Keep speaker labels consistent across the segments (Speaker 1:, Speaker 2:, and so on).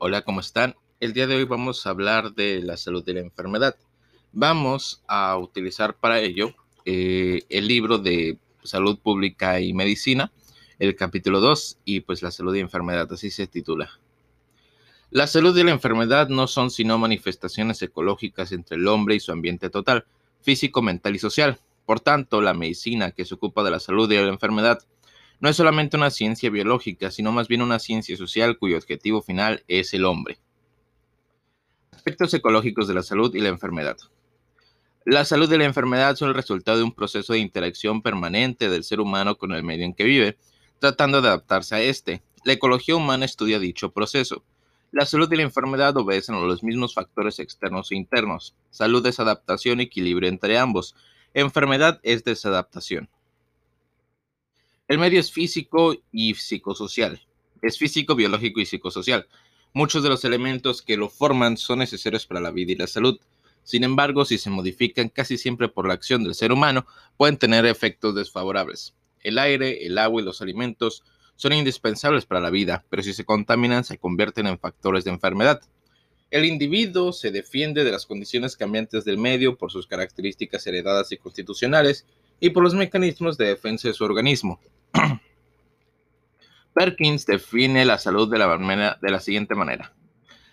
Speaker 1: Hola, ¿cómo están? El día de hoy vamos a hablar de la salud y la enfermedad. Vamos a utilizar para ello eh, el libro de Salud Pública y Medicina, el capítulo 2, y pues la salud y enfermedad, así se titula. La salud y la enfermedad no son sino manifestaciones ecológicas entre el hombre y su ambiente total, físico, mental y social. Por tanto, la medicina que se ocupa de la salud y de la enfermedad no es solamente una ciencia biológica, sino más bien una ciencia social cuyo objetivo final es el hombre. Aspectos ecológicos de la salud y la enfermedad. La salud y la enfermedad son el resultado de un proceso de interacción permanente del ser humano con el medio en que vive, tratando de adaptarse a este. La ecología humana estudia dicho proceso. La salud y la enfermedad obedecen a los mismos factores externos e internos. Salud es adaptación y equilibrio entre ambos. Enfermedad es desadaptación. El medio es físico y psicosocial. Es físico, biológico y psicosocial. Muchos de los elementos que lo forman son necesarios para la vida y la salud. Sin embargo, si se modifican casi siempre por la acción del ser humano, pueden tener efectos desfavorables. El aire, el agua y los alimentos son indispensables para la vida, pero si se contaminan se convierten en factores de enfermedad. El individuo se defiende de las condiciones cambiantes del medio por sus características heredadas y constitucionales y por los mecanismos de defensa de su organismo. Perkins define la salud de la, de la siguiente manera.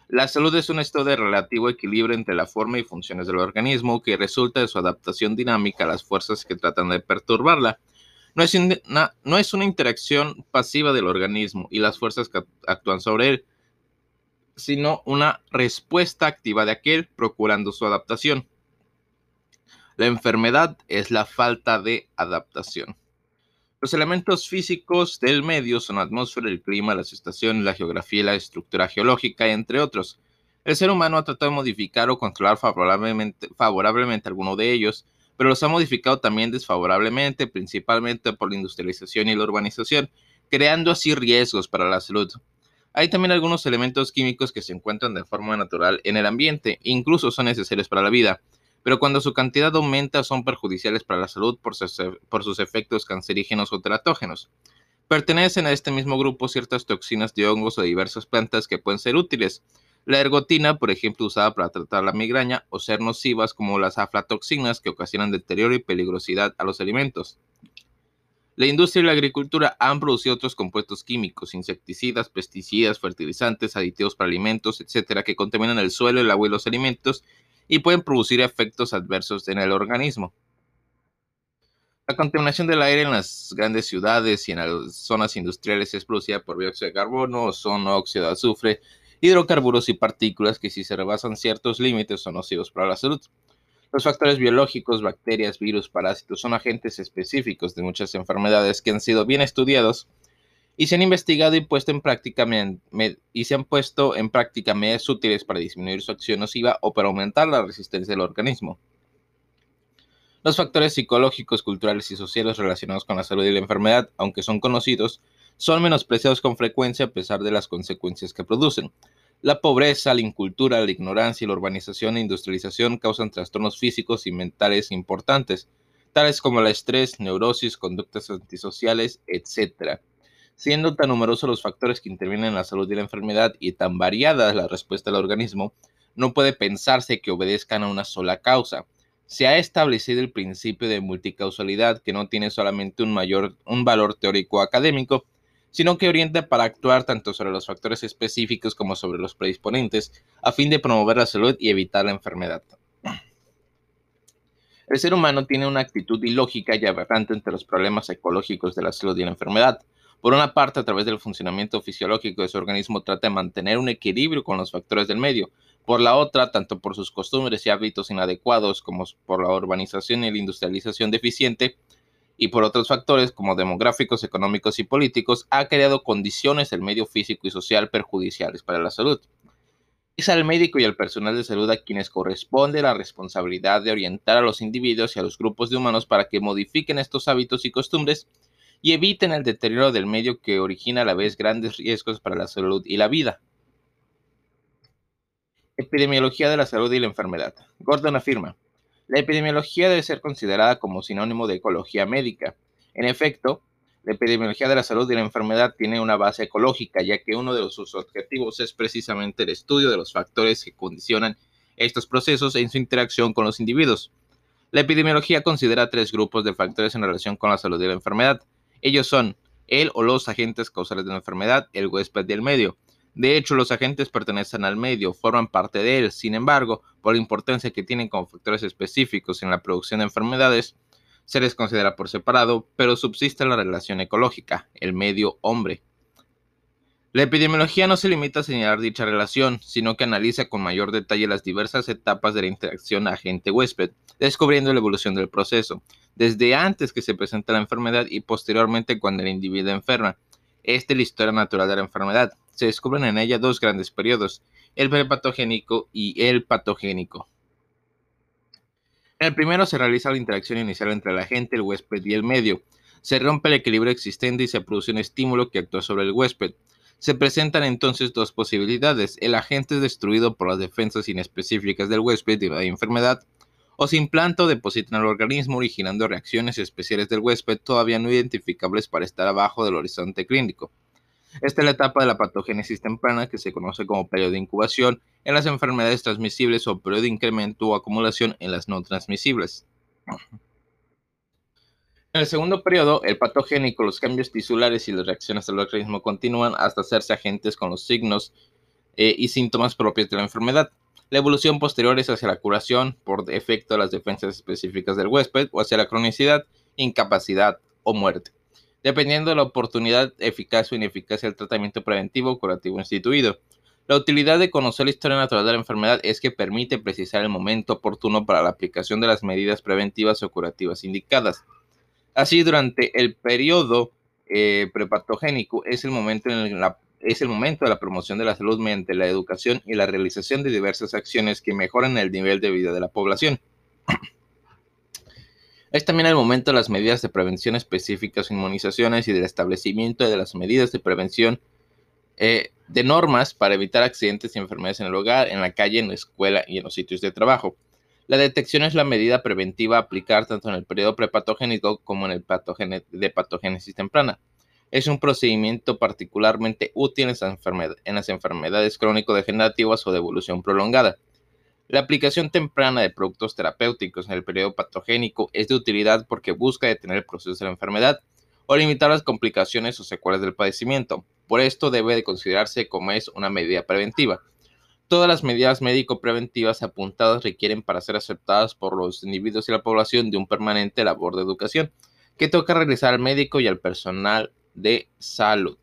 Speaker 1: La salud es un estado de relativo equilibrio entre la forma y funciones del organismo que resulta de su adaptación dinámica a las fuerzas que tratan de perturbarla. No es, una, no es una interacción pasiva del organismo y las fuerzas que actúan sobre él, sino una respuesta activa de aquel procurando su adaptación. La enfermedad es la falta de adaptación. Los elementos físicos del medio son la atmósfera, el clima, las estaciones, la geografía y la estructura geológica, entre otros. El ser humano ha tratado de modificar o controlar favorablemente, favorablemente alguno de ellos, pero los ha modificado también desfavorablemente, principalmente por la industrialización y la urbanización, creando así riesgos para la salud. Hay también algunos elementos químicos que se encuentran de forma natural en el ambiente, incluso son necesarios para la vida, pero cuando su cantidad aumenta son perjudiciales para la salud por sus, efectos cancerígenos o teratógenos. Pertenecen a este mismo grupo ciertas toxinas de hongos o diversas plantas que pueden ser útiles. La ergotina, por ejemplo, usada para tratar la migraña, o ser nocivas como las aflatoxinas que ocasionan deterioro y peligrosidad a los alimentos. La industria y la agricultura han producido otros compuestos químicos, insecticidas, pesticidas, fertilizantes, aditivos para alimentos, etcétera, que contaminan el suelo, el agua y los alimentos y pueden producir efectos adversos en el organismo. La contaminación del aire en las grandes ciudades y en las zonas industriales es producida por dióxido de carbono, ozono, óxido de azufre, hidrocarburos y partículas que si se rebasan ciertos límites son nocivos para la salud. Los factores biológicos, bacterias, virus, parásitos son agentes específicos de muchas enfermedades que han sido bien estudiados y se han investigado y puesto en práctica y medidas útiles para disminuir su acción nociva o para aumentar la resistencia del organismo. Los factores psicológicos, culturales y sociales relacionados con la salud y la enfermedad, aunque son conocidos, son menospreciados con frecuencia a pesar de las consecuencias que producen. La pobreza, la incultura, la ignorancia y la urbanización e industrialización causan trastornos físicos y mentales importantes, tales como el estrés, neurosis, conductas antisociales, etc. Siendo tan numerosos los factores que intervienen en la salud y la enfermedad y tan variada la respuesta del organismo, no puede pensarse que obedezcan a una sola causa. Se ha establecido el principio de multicausalidad que no tiene solamente un, mayor, un valor teórico académico, sino que orienta para actuar tanto sobre los factores específicos como sobre los predisponentes, a fin de promover la salud y evitar la enfermedad. El ser humano tiene una actitud ilógica y aberrante entre los problemas ecológicos de la salud y la enfermedad. Por una parte, a través del funcionamiento fisiológico de su organismo, trata de mantener un equilibrio con los factores del medio. Por la otra, tanto por sus costumbres y hábitos inadecuados como por la urbanización y la industrialización deficiente, y por otros factores como demográficos, económicos y políticos, ha creado condiciones del medio físico y social perjudiciales para la salud. Es al médico y al personal de salud a quienes corresponde la responsabilidad de orientar a los individuos y a los grupos de humanos para que modifiquen estos hábitos y costumbres y eviten el deterioro del medio que origina a la vez grandes riesgos para la salud y la vida. Epidemiología de la salud y la enfermedad. Gordon afirma, la epidemiología debe ser considerada como sinónimo de ecología médica. En efecto, La epidemiología de la salud y la enfermedad tiene una base ecológica, ya que uno de sus objetivos es precisamente el estudio de los factores que condicionan estos procesos en su interacción con los individuos. La epidemiología considera tres grupos de factores en relación con la salud y la enfermedad. Ellos son el o los agentes causales de la enfermedad, el huésped y el medio. De hecho, los agentes pertenecen al medio, forman parte de él. Sin embargo, por la importancia que tienen como factores específicos en la producción de enfermedades, se les considera por separado, pero subsiste la relación ecológica, el medio hombre. La epidemiología no se limita a señalar dicha relación, sino que analiza con mayor detalle las diversas etapas de la interacción agente-huésped, descubriendo la evolución del proceso, desde antes que se presenta la enfermedad y posteriormente cuando el individuo enferma. Esta es la historia natural de la enfermedad. Se descubren en ella dos grandes periodos, el prepatogénico y el patogénico. En el primero se realiza la interacción inicial entre el agente, el huésped y el medio. Se rompe el equilibrio existente y se produce un estímulo que actúa sobre el huésped. Se presentan entonces dos posibilidades. El agente es destruido por las defensas inespecíficas del huésped y la enfermedad, o se implanta o deposita en el organismo originando reacciones especiales del huésped todavía no identificables para estar abajo del horizonte clínico. Esta es la etapa de la patogénesis temprana que se conoce como periodo de incubación en las enfermedades transmisibles o periodo de incremento o acumulación en las no transmisibles. En el segundo periodo, el patogénico, los cambios tisulares y las reacciones del organismo continúan hasta hacerse agentes con los signos eh, y síntomas propios de la enfermedad. La evolución posterior es hacia la curación por efecto de las defensas específicas del huésped o hacia la cronicidad, incapacidad o muerte, dependiendo de la oportunidad, eficaz o ineficacia del tratamiento preventivo o curativo instituido. La utilidad de conocer la historia natural de la enfermedad es que permite precisar el momento oportuno para la aplicación de las medidas preventivas o curativas indicadas. Así, durante el periodo eh, prepatogénico es el, momento en es el momento de la promoción de la salud mediante la educación y la realización de diversas acciones que mejoran el nivel de vida de la población. Es también el momento de las medidas de prevención específicas, inmunizaciones y del establecimiento de las medidas de prevención eh, de normas para evitar accidentes y enfermedades en el hogar, en la calle, en la escuela y en los sitios de trabajo. La detección es la medida preventiva a aplicar tanto en el periodo prepatogénico como en el de patogénesis temprana. Es un procedimiento particularmente útil en las enfermedades crónico-degenerativas o de evolución prolongada. La aplicación temprana de productos terapéuticos en el periodo patogénico es de utilidad porque busca detener el proceso de la enfermedad o limitar las complicaciones o secuelas del padecimiento. Por esto debe de considerarse como es una medida preventiva. Todas las medidas médico-preventivas apuntadas requieren para ser aceptadas por los individuos y la población de un permanente labor de educación que toca realizar al médico y al personal de salud.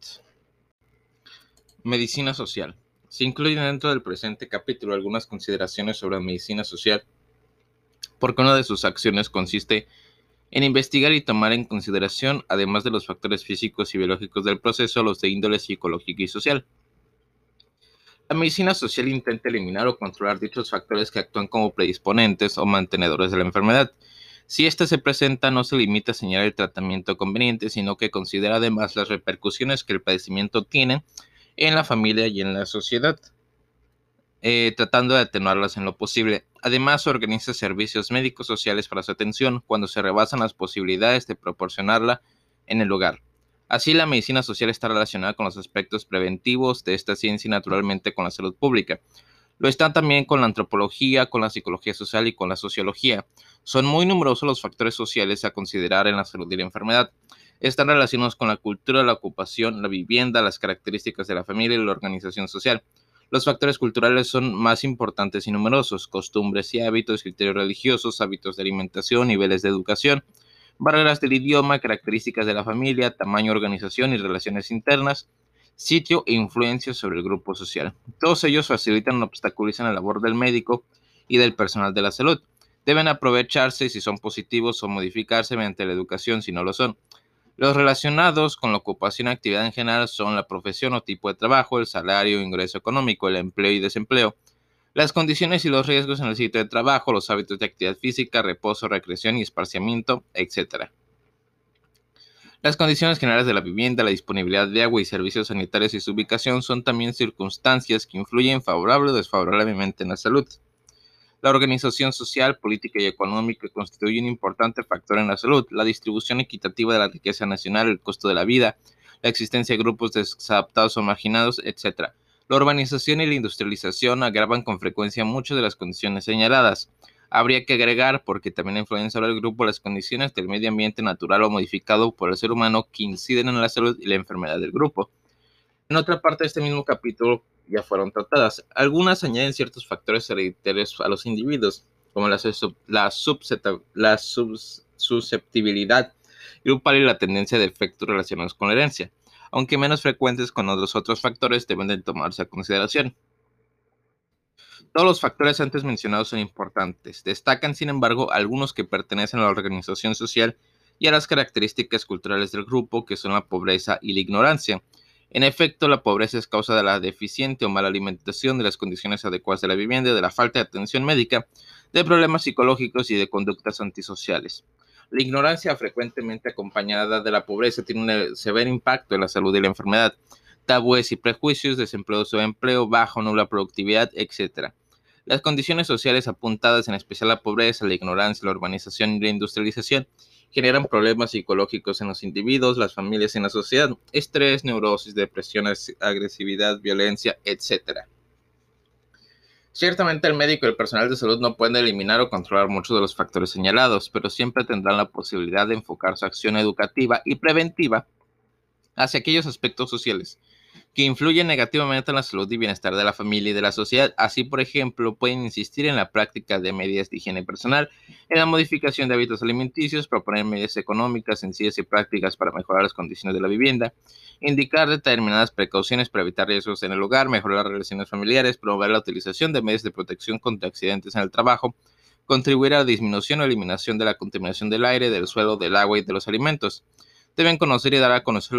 Speaker 1: Medicina social. Se incluyen dentro del presente capítulo algunas consideraciones sobre la medicina social, porque una de sus acciones consiste en investigar y tomar en consideración, además de los factores físicos y biológicos del proceso, los de índole psicológica y social. La medicina social intenta eliminar o controlar dichos factores que actúan como predisponentes o mantenedores de la enfermedad. Si ésta se presenta, no se limita a señalar el tratamiento conveniente, sino que considera además las repercusiones que el padecimiento tiene en la familia y en la sociedad, eh, tratando de atenuarlas en lo posible. Además, organiza servicios médicos sociales para su atención cuando se rebasan las posibilidades de proporcionarla en el hogar. Así, la medicina social está relacionada con los aspectos preventivos de esta ciencia y naturalmente con la salud pública. Lo están también con la antropología, con la psicología social y con la sociología. Son muy numerosos los factores sociales a considerar en la salud y la enfermedad. Están relacionados con la cultura, la ocupación, la vivienda, las características de la familia y la organización social. Los factores culturales son más importantes y numerosos, costumbres y hábitos, criterios religiosos, hábitos de alimentación, niveles de educación, barreras del idioma, características de la familia, tamaño, organización y relaciones internas, sitio e influencia sobre el grupo social. Todos ellos facilitan o obstaculizan la labor del médico y del personal de la salud. Deben aprovecharse si son positivos o modificarse mediante la educación si no lo son. Los relacionados con la ocupación y actividad en general son la profesión o tipo de trabajo, el salario, ingreso económico, el empleo y desempleo, las condiciones y los riesgos en el sitio de trabajo, los hábitos de actividad física, reposo, recreación y esparciamiento, etc. Las condiciones generales de la vivienda, la disponibilidad de agua y servicios sanitarios y su ubicación son también circunstancias que influyen favorable o desfavorablemente en la salud. La organización social, política y económica constituye un importante factor en la salud. La distribución equitativa de la riqueza nacional, el costo de la vida, la existencia de grupos desadaptados o marginados, etc. La urbanización y la industrialización agravan con frecuencia muchas de las condiciones señaladas. Habría que agregar, porque también influyen sobre el grupo, las condiciones del medio ambiente natural o modificado por el ser humano que inciden en la salud y la enfermedad del grupo. En otra parte de este mismo capítulo ya fueron tratadas. Algunas añaden ciertos factores hereditarios a los individuos, como la susceptibilidad grupal y la tendencia de efectos relacionados con la herencia, aunque menos frecuentes con los otros factores deben de tomarse a consideración. Todos los factores antes mencionados son importantes. Destacan, sin embargo, algunos que pertenecen a la organización social y a las características culturales del grupo, que son la pobreza y la ignorancia. En efecto, la pobreza es causa de la deficiente o mala alimentación, de las condiciones adecuadas de la vivienda, de la falta de atención médica, de problemas psicológicos y de conductas antisociales. La ignorancia, frecuentemente acompañada de la pobreza, tiene un severo impacto en la salud y la enfermedad. Tabúes y prejuicios, desempleo o empleo, baja o nula productividad, etc. Las condiciones sociales apuntadas, en especial la pobreza, la ignorancia, la urbanización y la industrialización, generan problemas psicológicos en los individuos, las familias y en la sociedad, estrés, neurosis, depresión, agresividad, violencia, etc. Ciertamente el médico y el personal de salud no pueden eliminar o controlar muchos de los factores señalados, pero siempre tendrán la posibilidad de enfocar su acción educativa y preventiva hacia aquellos aspectos sociales que influyen negativamente en la salud y bienestar de la familia y de la sociedad. Así, por ejemplo, pueden insistir en la práctica de medidas de higiene personal, en la modificación de hábitos alimenticios, proponer medidas económicas sencillas y prácticas para mejorar las condiciones de la vivienda, indicar determinadas precauciones para evitar riesgos en el hogar, mejorar las relaciones familiares, promover la utilización de medios de protección contra accidentes en el trabajo, contribuir a la disminución o eliminación de la contaminación del aire, del suelo, del agua y de los alimentos deben conocer y dar a conocer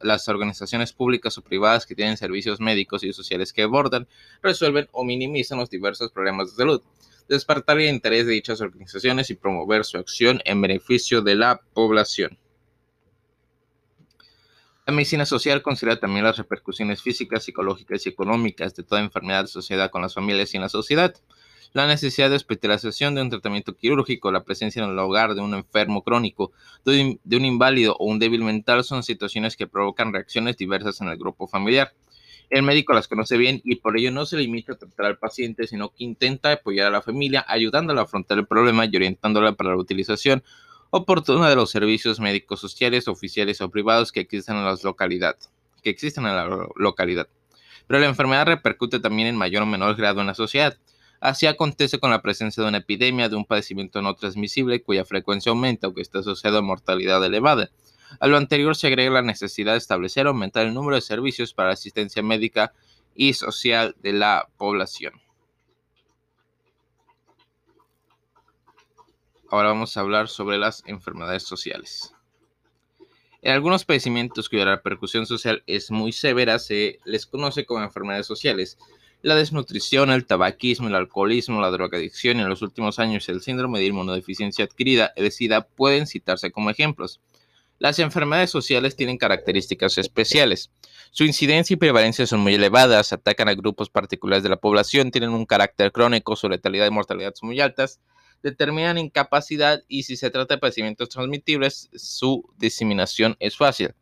Speaker 1: las organizaciones públicas o privadas que tienen servicios médicos y sociales que abordan, resuelven o minimizan los diversos problemas de salud, despertar el interés de dichas organizaciones y promover su acción en beneficio de la población. La medicina social considera también las repercusiones físicas, psicológicas y económicas de toda enfermedad asociada con las familias y en la sociedad la necesidad de hospitalización de un tratamiento quirúrgico, la presencia en el hogar de un enfermo crónico, de un inválido o un débil mental son situaciones que provocan reacciones diversas en el grupo familiar. El médico las conoce bien y por ello no se limita a tratar al paciente, sino que intenta apoyar a la familia, ayudándola a afrontar el problema y orientándola para la utilización oportuna de los servicios médicos sociales, oficiales o privados que existen en la localidad. Que existen en la localidad. Pero la enfermedad repercute también en mayor o menor grado en la sociedad. Así acontece con la presencia de una epidemia de un padecimiento no transmisible cuya frecuencia aumenta o que está asociado a mortalidad elevada. A lo anterior se agrega la necesidad de establecer o aumentar el número de servicios para asistencia médica y social de la población. Ahora vamos a hablar sobre las enfermedades sociales. En algunos padecimientos cuya repercusión social es muy severa se les conoce como enfermedades sociales la desnutrición, el tabaquismo, el alcoholismo, la drogadicción y en los últimos años el síndrome de inmunodeficiencia adquirida, el SIDA, pueden citarse como ejemplos. Las enfermedades sociales tienen características especiales. Su incidencia y prevalencia son muy elevadas, atacan a grupos particulares de la población, tienen un carácter crónico, su letalidad y mortalidad son muy altas, determinan incapacidad y si se trata de padecimientos transmitibles, su diseminación es fácil.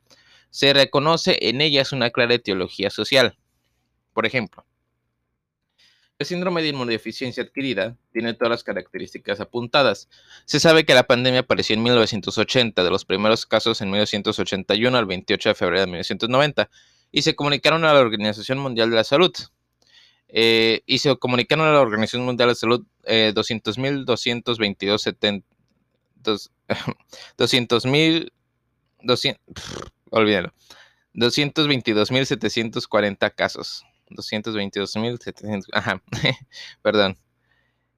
Speaker 1: Se reconoce en ellas una clara etiología social. Por ejemplo, el síndrome de inmunodeficiencia adquirida tiene todas las características apuntadas. Se sabe que la pandemia apareció en 1980, de los primeros casos en 1981 al 28 de febrero de 1990, y se comunicaron a la Organización Mundial de la Salud. Y se comunicaron a la Organización Mundial de la Salud eh, 200.222 200.000 olvídalo 222.740 casos 222.700, ajá, perdón.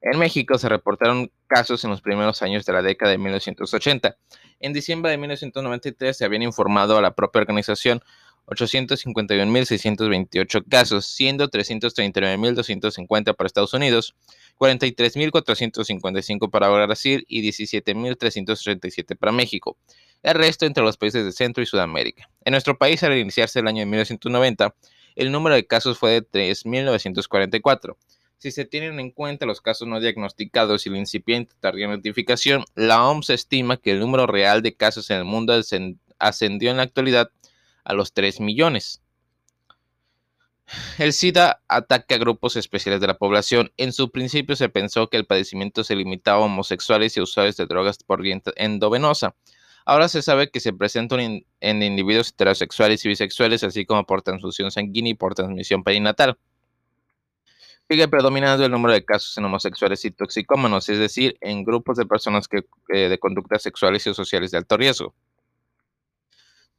Speaker 1: En México se reportaron casos en los primeros años de la década de 1980. En diciembre de 1993 se habían informado a la propia organización 851.628 casos, siendo 339.250 para Estados Unidos, 43.455 para Brasil y 17.337 para México. El resto entre los países de Centro y Sudamérica. En nuestro país, al iniciarse el año de 1990, el número de casos fue de 3.944, Si se tienen en cuenta los casos no diagnosticados y la incipiente tardía notificación, la OMS estima que el número real de casos en el mundo ascendió en la actualidad a los 3 millones. El SIDA ataca a grupos especiales de la población. En su principio se pensó que el padecimiento se limitaba a homosexuales y usuarios de drogas por vía endovenosa. Ahora se sabe que se presenta en individuos heterosexuales y bisexuales, así como por transfusión sanguínea y por transmisión perinatal. Sigue predominando el número de casos en homosexuales y toxicómanos, es decir, en grupos de personas que, de conductas sexuales y sociales de alto riesgo.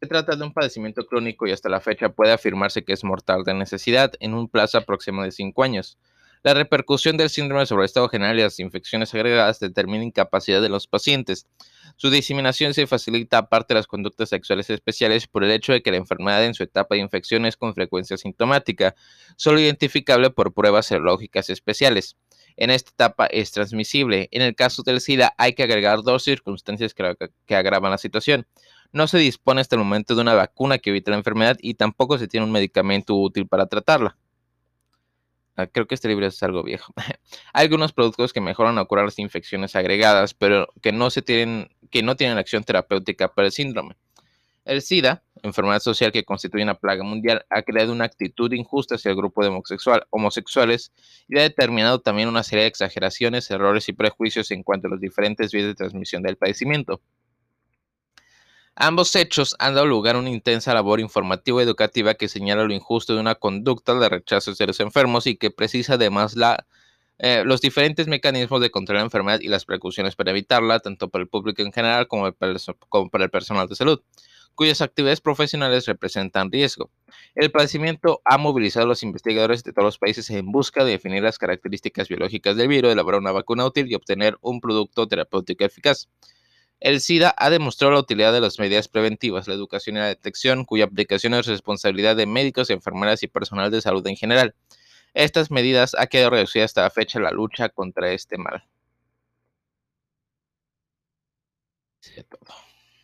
Speaker 1: Se trata de un padecimiento crónico y hasta la fecha puede afirmarse que es mortal de necesidad en un plazo aproximado de 5 años. La repercusión del síndrome sobre el estado general y las infecciones agregadas determina incapacidad de los pacientes. Su diseminación se facilita aparte de las conductas sexuales especiales por el hecho de que la enfermedad en su etapa de infección es con frecuencia sintomática, solo identificable por pruebas serológicas especiales. En esta etapa es transmisible. En el caso del SIDA hay que agregar dos circunstancias que, agravan la situación. No se dispone hasta el momento de una vacuna que evite la enfermedad y tampoco se tiene un medicamento útil para tratarla. Ah, creo que este libro es algo viejo. Hay algunos productos que mejoran o curar las infecciones agregadas, pero que no, se tienen, que no tienen acción terapéutica para el síndrome. El SIDA, enfermedad social que constituye una plaga mundial, ha creado una actitud injusta hacia el grupo de homosexuales y ha determinado también una serie de exageraciones, errores y prejuicios en cuanto a las diferentes vías de transmisión del padecimiento. Ambos hechos han dado lugar a una intensa labor informativa y educativa que señala lo injusto de una conducta de rechazo de los enfermos y que precisa además la, eh, los diferentes mecanismos de control de la enfermedad y las precauciones para evitarla, tanto para el público en general como para, el, personal de salud, cuyas actividades profesionales representan riesgo. El padecimiento ha movilizado a los investigadores de todos los países en busca de definir las características biológicas del virus, elaborar una vacuna útil y obtener un producto terapéutico eficaz. El SIDA ha demostrado la utilidad de las medidas preventivas, la educación y la detección, cuya aplicación es responsabilidad de médicos, enfermeras y personal de salud en general. Estas medidas han quedado reducidas hasta la fecha la lucha contra este mal.